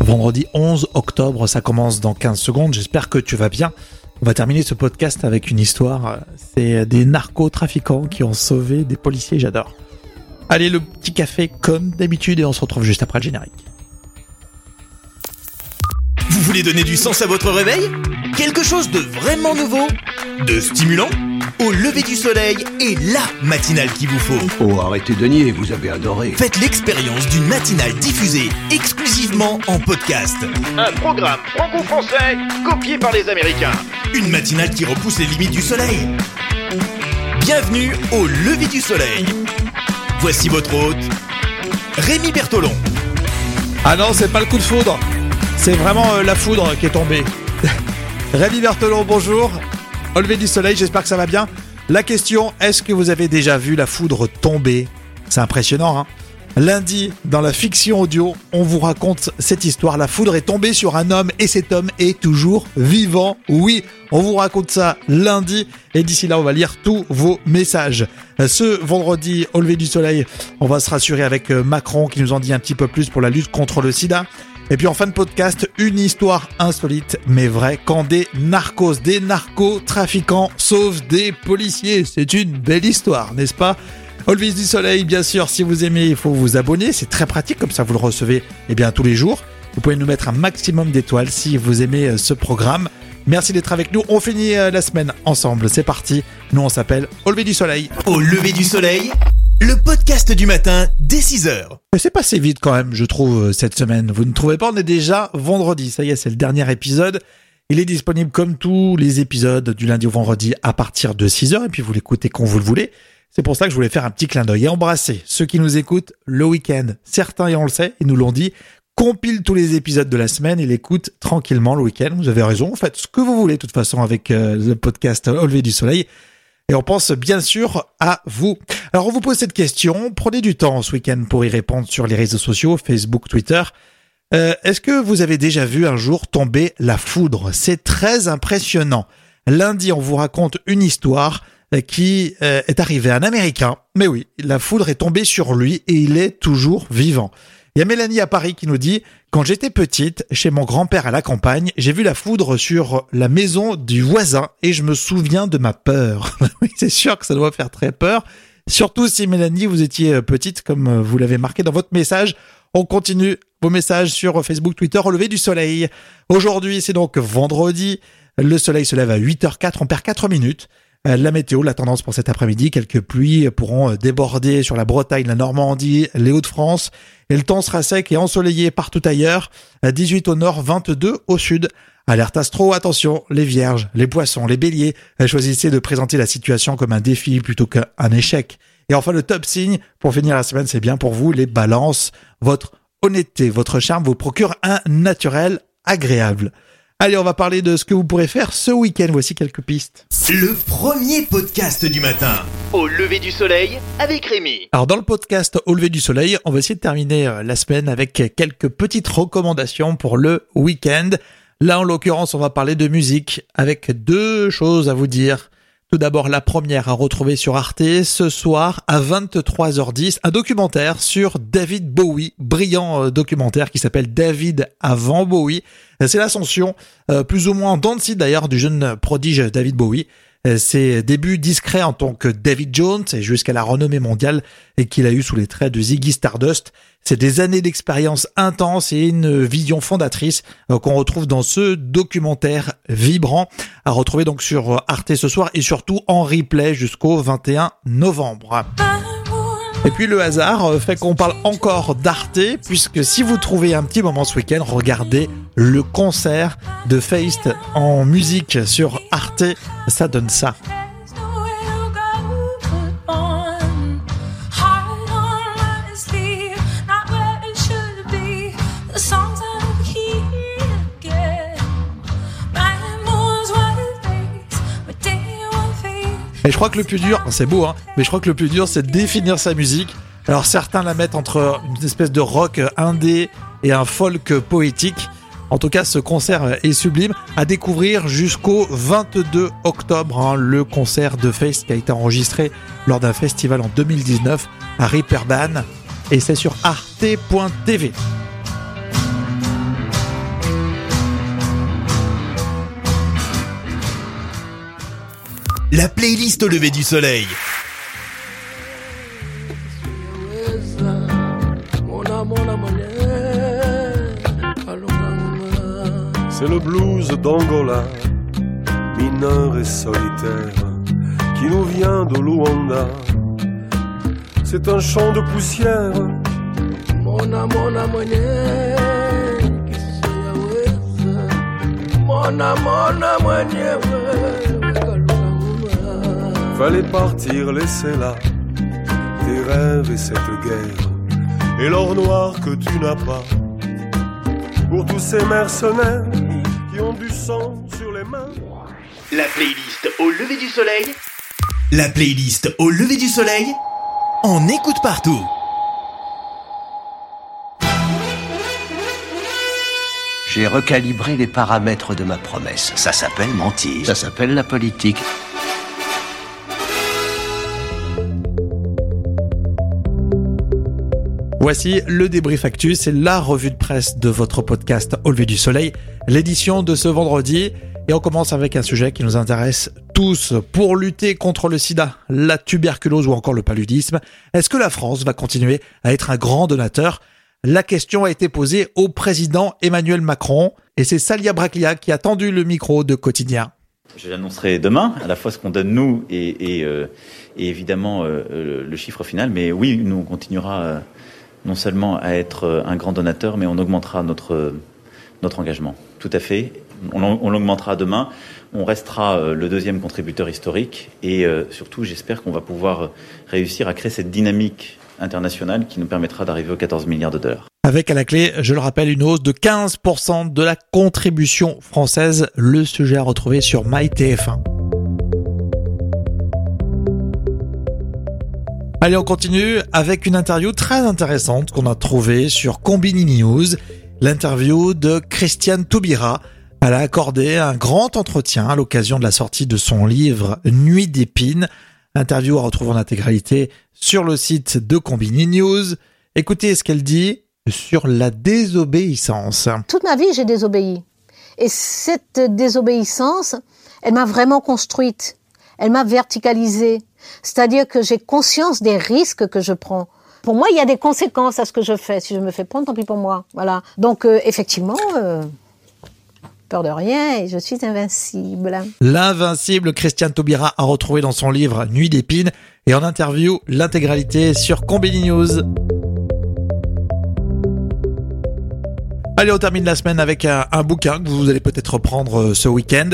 Vendredi 11 octobre, ça commence dans 15 secondes. J'espère que tu vas bien. On va terminer ce podcast avec une histoire. C'est des narcotrafiquants qui ont sauvé des policiers. J'adore. Allez, le petit café comme d'habitude et on se retrouve juste après le générique. Vous voulez donner du sens à votre réveil? Quelque chose de vraiment nouveau? De stimulant? Au lever du soleil et la matinale qu'il vous faut. Oh, arrêtez de nier, vous avez adoré. Faites l'expérience d'une matinale diffusée exclusivement en podcast. Un programme franco-français copié par les Américains. Une matinale qui repousse les limites du soleil. Bienvenue au lever du soleil. Voici votre hôte, Rémi Bertolon. Ah non, c'est pas le coup de foudre. C'est vraiment euh, la foudre qui est tombée. Rémi Berthelon, bonjour. Au lever du soleil, j'espère que ça va bien. La question, est-ce que vous avez déjà vu la foudre tomber? C'est impressionnant, hein Lundi, dans la fiction audio, on vous raconte cette histoire. La foudre est tombée sur un homme et cet homme est toujours vivant. Oui, on vous raconte ça lundi et d'ici là, on va lire tous vos messages. Ce vendredi, au lever du soleil, on va se rassurer avec euh, Macron qui nous en dit un petit peu plus pour la lutte contre le sida. Et puis en fin de podcast, une histoire insolite mais vraie quand des narcos, des narcotrafiquants sauvent des policiers. C'est une belle histoire, n'est-ce pas? Olvis du Soleil, bien sûr, si vous aimez, il faut vous abonner. C'est très pratique, comme ça vous le recevez eh bien, tous les jours. Vous pouvez nous mettre un maximum d'étoiles si vous aimez euh, ce programme. Merci d'être avec nous. On finit euh, la semaine ensemble. C'est parti. Nous, on s'appelle Au lever du soleil. Au lever du soleil, le podcast du matin dès 6h. Mais c'est passé vite quand même, je trouve, euh, cette semaine. Vous ne trouvez pas On est déjà vendredi. Ça y est, c'est le dernier épisode. Il est disponible comme tous les épisodes du lundi au vendredi à partir de 6h. Et puis vous l'écoutez quand vous le voulez. C'est pour ça que je voulais faire un petit clin d'œil et embrasser ceux qui nous écoutent le week-end. Certains, et on le sait, ils nous l'ont dit, compilent tous les épisodes de la semaine et l'écoutent tranquillement le week-end. Vous avez raison, faites ce que vous voulez de toute façon avec euh, le podcast Au lever du soleil. Et on pense bien sûr à vous. Alors on vous pose cette question, prenez du temps ce week-end pour y répondre sur les réseaux sociaux, Facebook, Twitter. Euh, Est-ce que vous avez déjà vu un jour tomber la foudre? C'est très impressionnant. Lundi, on vous raconte une histoire euh, qui euh, est arrivée à un Américain. Mais oui, la foudre est tombée sur lui et il est toujours vivant. Il y a Mélanie à Paris qui nous dit Quand j'étais petite, chez mon grand-père à la campagne, j'ai vu la foudre sur la maison du voisin et je me souviens de ma peur. c'est sûr que ça doit faire très peur. Surtout si Mélanie, vous étiez petite, comme vous l'avez marqué dans votre message. On continue vos messages sur Facebook, Twitter, au lever du soleil. Aujourd'hui, c'est donc vendredi. Le soleil se lève à 8h04, on perd 4 minutes. Euh, La météo, la tendance pour cet après-midi, quelques pluies pourront euh, déborder sur la Bretagne, la Normandie, les Hauts-de-France. Et le temps sera sec et ensoleillé partout ailleurs. À 18 au nord, 22 au sud. Alerte astro, attention, les vierges, les poissons, les béliers, euh, choisissez de présenter la situation comme un défi plutôt qu'un échec. Et enfin, le top signe, pour finir la semaine, c'est bien pour vous, les balances. Votre honnêteté, votre charme vous procure un naturel agréable. Allez, on va parler de ce que vous pourrez faire ce week-end. Voici quelques pistes. Le premier podcast du matin. Au lever du soleil avec Rémi. Alors dans le podcast Au lever du soleil, on va essayer de terminer euh, la semaine avec quelques petites recommandations pour le week-end. Là, en l'occurrence, on va parler de musique avec deux choses à vous dire. Tout d'abord, la première à retrouver sur Arte ce soir à 23h10, un documentaire sur David Bowie, brillant euh, documentaire qui s'appelle David avant Bowie. C'est l'ascension, euh, plus ou moins en d'ailleurs, du jeune prodige David Bowie. Euh, Ses débuts discrets en tant que David Jones et jusqu'à la renommée mondiale et qu'il a eu sous les traits de Ziggy Stardust. C'est des années d'expérience intense et une vision fondatrice euh, qu'on retrouve dans ce documentaire vibrant à retrouver donc sur Arte ce soir et surtout en replay jusqu'au 21 novembre. Et puis le hasard euh, fait qu'on parle encore d'Arte, puisque si vous trouvez un petit moment ce week-end, regardez le concert de Feist en musique sur Arte, ça donne ça. Que le plus dur, c'est beau, hein, mais je crois que le plus dur, c'est de définir sa musique. Alors certains la mettent entre une espèce de rock indé et un folk poétique. En tout cas, ce concert est sublime à découvrir jusqu'au 22 octobre. hein, le concert de Face qui a été enregistré lors d'un festival en 2019 à Ripperban et c'est sur arte.tv. La playlist au lever du soleil. C'est le blues d'Angola, mineur et solitaire, qui nous vient de Luanda. C'est un champ de poussière. Mona, mona, mwenye, Mona, mona, Fallait partir, laisser là tes rêves et cette guerre, et l'or noir que tu n'as pas pour tous ces mercenaires qui ont du sang sur les mains. La playlist au lever du soleil. La playlist au lever du soleil. On écoute partout. J'ai recalibré les paramètres de ma promesse. Ça s'appelle mentir. Ça s'appelle la politique. Voici le débrief actu, c'est la revue de presse de votre podcast Au lever du soleil, l'édition de ce vendredi. Et on commence avec un sujet qui nous intéresse tous. Pour lutter contre le sida, la tuberculose ou encore le paludisme, est-ce que la France va continuer à être un grand donateur? La question a été posée au président Emmanuel Macron et c'est Salia Braclia qui a tendu le micro de quotidien. Je l'annoncerai demain, à la fois ce qu'on donne nous et, euh, évidemment euh, le chiffre final. Mais oui, nous on continuera euh, non seulement à être euh, un grand donateur, mais on augmentera notre, notre engagement. Tout à fait. On, l'augmentera demain. On restera euh, le deuxième contributeur historique et euh, surtout, j'espère qu'on va pouvoir réussir à créer cette dynamique internationale qui nous permettra d'arriver aux 14 milliards de dollars. Avec à la clé, je le rappelle, une hausse de 15% de la contribution française. Le sujet à retrouver sur MyTF1. Allez, on continue avec une interview très intéressante qu'on a trouvée sur Combini News, l'interview de Christiane Toubira. Elle a accordé un grand entretien à l'occasion de la sortie de son livre Nuit d'épines. Interview à retrouver en intégralité sur le site de Combini News. Écoutez ce qu'elle dit sur la désobéissance. Toute ma vie, j'ai désobéi. Et cette désobéissance, elle m'a vraiment construite. Elle m'a verticalisée. C'est-à-dire que j'ai conscience des risques que je prends. Pour moi, il y a des conséquences à ce que je fais. Si je me fais prendre, tant pis pour moi. Voilà. Donc, euh, effectivement, euh, peur de rien et je suis invincible. L'invincible Christiane Taubira a retrouvé dans son livre Nuit d'épines et en interview l'intégralité sur Combini News. Allez, on termine la semaine avec un, bouquin que vous allez peut-être reprendre euh, ce week-end.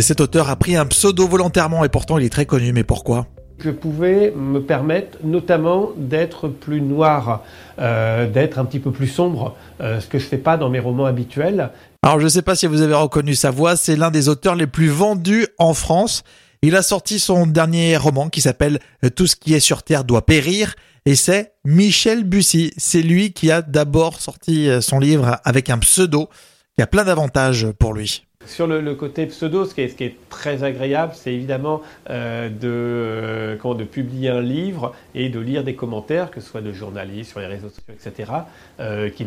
Cet auteur a pris un pseudo volontairement et pourtant il est très connu. Mais pourquoi? Je pouvais me permettre notamment d'être plus noir, euh, d'être un petit peu plus sombre, euh, ce que je fais pas dans mes romans habituels. Alors je ne sais pas si vous avez reconnu sa voix, c'est l'un des auteurs les plus vendus en France. Il a sorti son dernier roman qui s'appelle Tout ce qui est sur Terre doit périr et c'est Michel Bussy. C'est lui qui a d'abord sorti son livre avec un pseudo qui a plein d'avantages pour lui. Sur le, côté pseudo, ce qui est, très agréable, c'est évidemment euh, de, euh, publier un livre et de lire des commentaires, que ce soit de journalistes sur les réseaux sociaux, etc., euh, qui,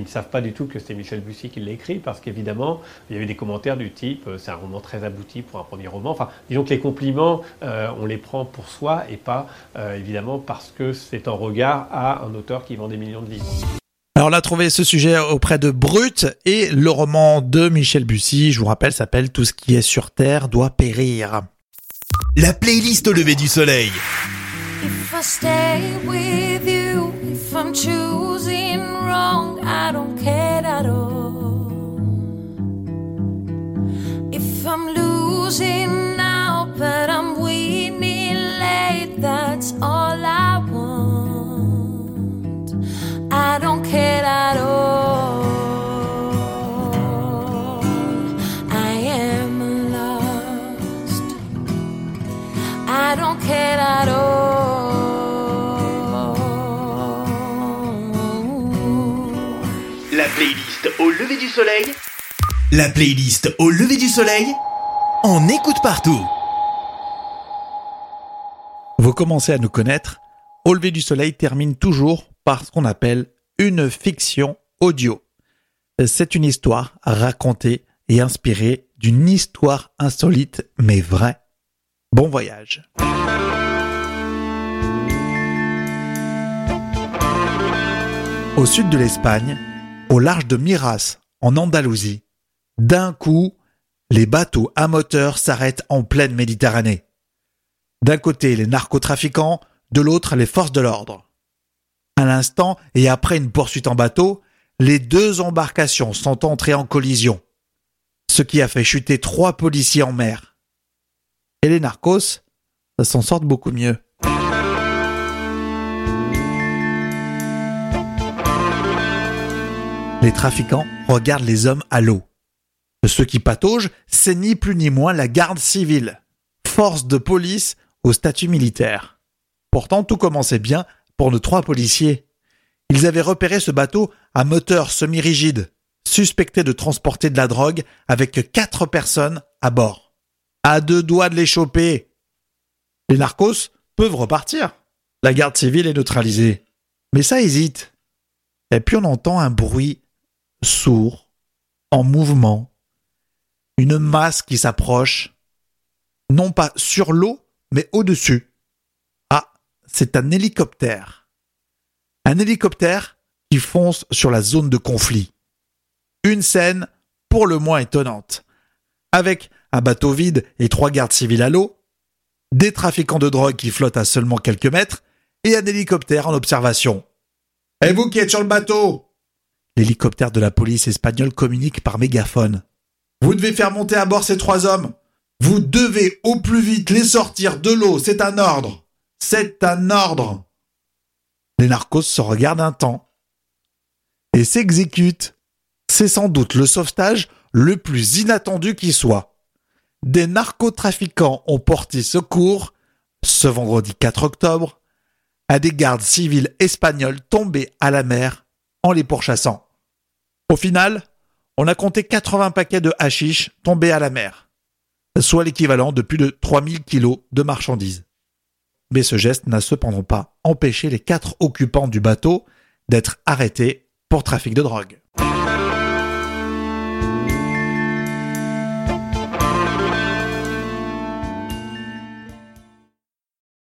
ne savent pas du tout que c'est Michel Bussy qui l'a écrit, parce qu'évidemment, il y a eu des commentaires du type c'est un roman très abouti pour un premier roman. Enfin, disons que les compliments, on les prend pour soi et pas évidemment parce que c'est en regard à un auteur qui vend des millions de livres. Alors on a trouvé ce sujet auprès de Brut et le roman de Michel Bussy, je vous rappelle, s'appelle Tout ce qui est sur Terre doit périr. La playlist au lever du soleil. If I stay with you, if I'm choosing wrong, I don't care at all. If I'm losing now, but I'm au lever du soleil. La playlist au lever du soleil. On écoute partout. Vous commencez à nous connaître. Au lever du soleil termine toujours par ce qu'on appelle une fiction audio. C'est une histoire racontée et inspirée d'une histoire insolite mais vraie. Bon voyage. Au sud de l'Espagne, au large de Miras, en Andalousie, d'un coup, les bateaux à moteur s'arrêtent en pleine Méditerranée. D'un côté les narcotrafiquants, de l'autre les forces de l'ordre. À l'instant, et après une poursuite en bateau, les deux embarcations sont entrées en collision, ce qui a fait chuter trois policiers en mer. Et les narcos, s'en sortent beaucoup mieux. Les trafiquants regardent les hommes à l'eau. Ceux qui pataugent, c'est ni plus ni moins la garde civile, force de police au statut militaire. Pourtant, tout commençait bien pour nos trois policiers. Ils avaient repéré ce bateau à moteur semi-rigide, suspecté de transporter de la drogue avec quatre personnes à bord. À deux doigts de les choper. Les narcos peuvent repartir. La garde civile est neutralisée. Mais ça hésite. Et puis on entend un bruit sourd, en mouvement, une masse qui s'approche, non pas sur l'eau, mais au-dessus. Ah, c'est un hélicoptère. Un hélicoptère qui fonce sur la zone de conflit. Une scène pour le moins étonnante. Avec un bateau vide et trois gardes civils à l'eau, des trafiquants de drogue qui flottent à seulement quelques mètres, et un hélicoptère en observation. Et vous qui êtes sur le bateau L'hélicoptère de la police espagnole communique par mégaphone. Vous devez faire monter à bord ces trois hommes. Vous devez au plus vite les sortir de l'eau, c'est un ordre. C'est un ordre. Les narcos se regardent un temps et s'exécutent. C'est sans doute le sauvetage le plus inattendu qui soit. Des narcotrafiquants ont porté secours, ce vendredi 4 octobre, à des gardes civils espagnols tombés à la mer en les pourchassant. Au final, on a compté 80 paquets de hashish tombés à la mer, soit l'équivalent de plus de 3000 kilos de marchandises. Mais ce geste n'a cependant pas empêché les quatre occupants du bateau d'être arrêtés pour trafic de drogue.